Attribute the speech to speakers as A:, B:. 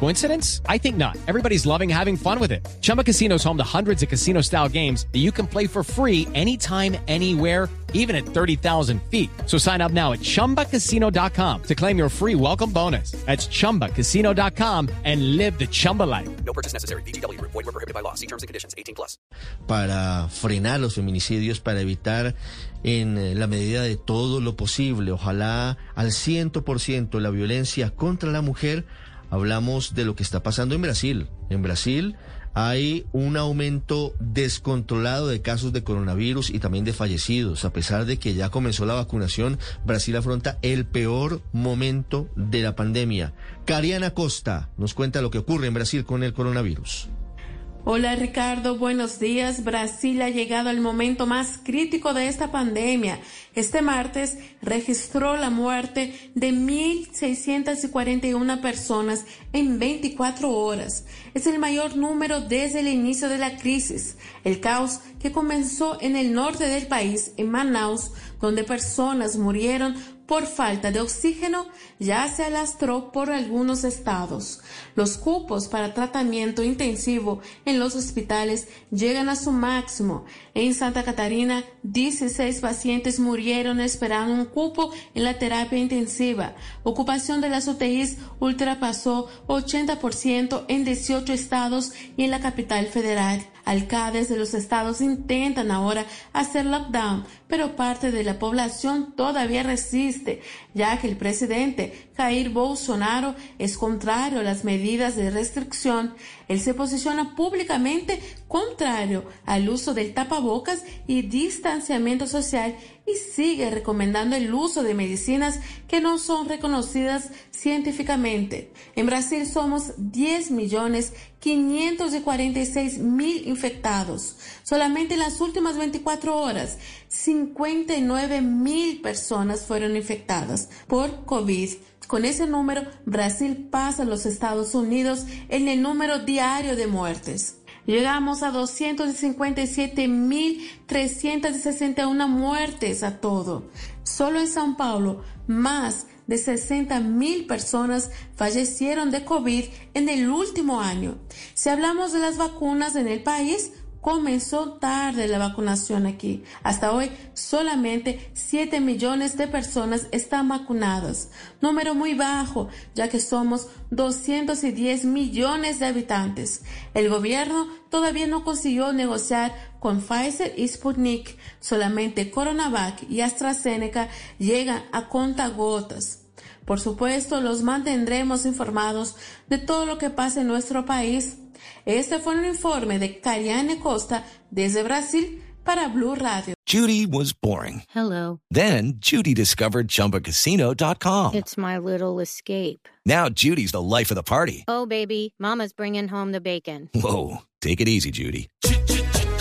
A: Coincidence? I think not. Everybody's loving having fun with it. Chumba Casino is home to hundreds of casino style games that you can play for free anytime, anywhere, even at 30,000 feet. So sign up now at chumbacasino.com to claim your free welcome bonus. That's chumbacasino.com and live the Chumba life.
B: No purchase necessary. BGW. Void were prohibited by law. See terms and conditions. 18 plus.
C: para frenar los feminicidios, para evitar en eh, la medida de todo lo posible, ojalá al ciento por ciento la violencia contra la mujer, hablamos de lo que está pasando en Brasil. En Brasil hay un aumento descontrolado de casos de coronavirus y también de fallecidos. A pesar de que ya comenzó la vacunación, Brasil afronta el peor momento de la pandemia. Cariana Costa nos cuenta lo que ocurre en Brasil con el coronavirus.
D: Hola Ricardo, buenos días. Brasil ha llegado al momento más crítico de esta pandemia. Este martes registró la muerte de 1.641 personas en 24 horas. Es el mayor número desde el inicio de la crisis. El caos que comenzó en el norte del país, en Manaus, donde personas murieron por falta de oxígeno ya se alastró por algunos estados. Los cupos para tratamiento intensivo en los hospitales llegan a su máximo. En Santa Catarina, 16 pacientes murieron esperando un cupo en la terapia intensiva. Ocupación de las UTIs ultrapasó 80% en 18 estados y en la capital federal. Alcaldes de los estados intentan ahora hacer lockdown, pero parte de la población todavía resiste, ya que el presidente Jair Bolsonaro es contrario a las medidas de restricción. Él se posiciona públicamente contrario al uso del tapabocas y distanciamiento social y sigue recomendando el uso de medicinas que no son reconocidas científicamente. En Brasil somos 10 millones 546 mil infectados. Solamente en las últimas 24 horas, 59 mil personas fueron infectadas por COVID. Con ese número, Brasil pasa a los Estados Unidos en el número diario de muertes. Llegamos a 257.361 muertes a todo. Solo en São Paulo, más de 60.000 personas fallecieron de COVID en el último año. Si hablamos de las vacunas en el país, comenzó tarde la vacunación aquí. Hasta hoy solamente 7 millones de personas están vacunadas, número muy bajo ya que somos 210 millones de habitantes. El gobierno todavía no consiguió negociar con Pfizer y Sputnik, solamente Coronavac y AstraZeneca llegan a contagotas. Por supuesto, los mantendremos informados de todo lo que pasa en nuestro país. Este fue un informe de Cariane Costa desde Brasil para Blue Radio.
E: Judy was boring.
F: Hello.
E: Then Judy discovered ChumbaCasino.com.
F: It's my little escape.
E: Now Judy's the life of the party.
F: Oh, baby, Mama's bringing home the bacon.
E: Whoa, take it easy, Judy.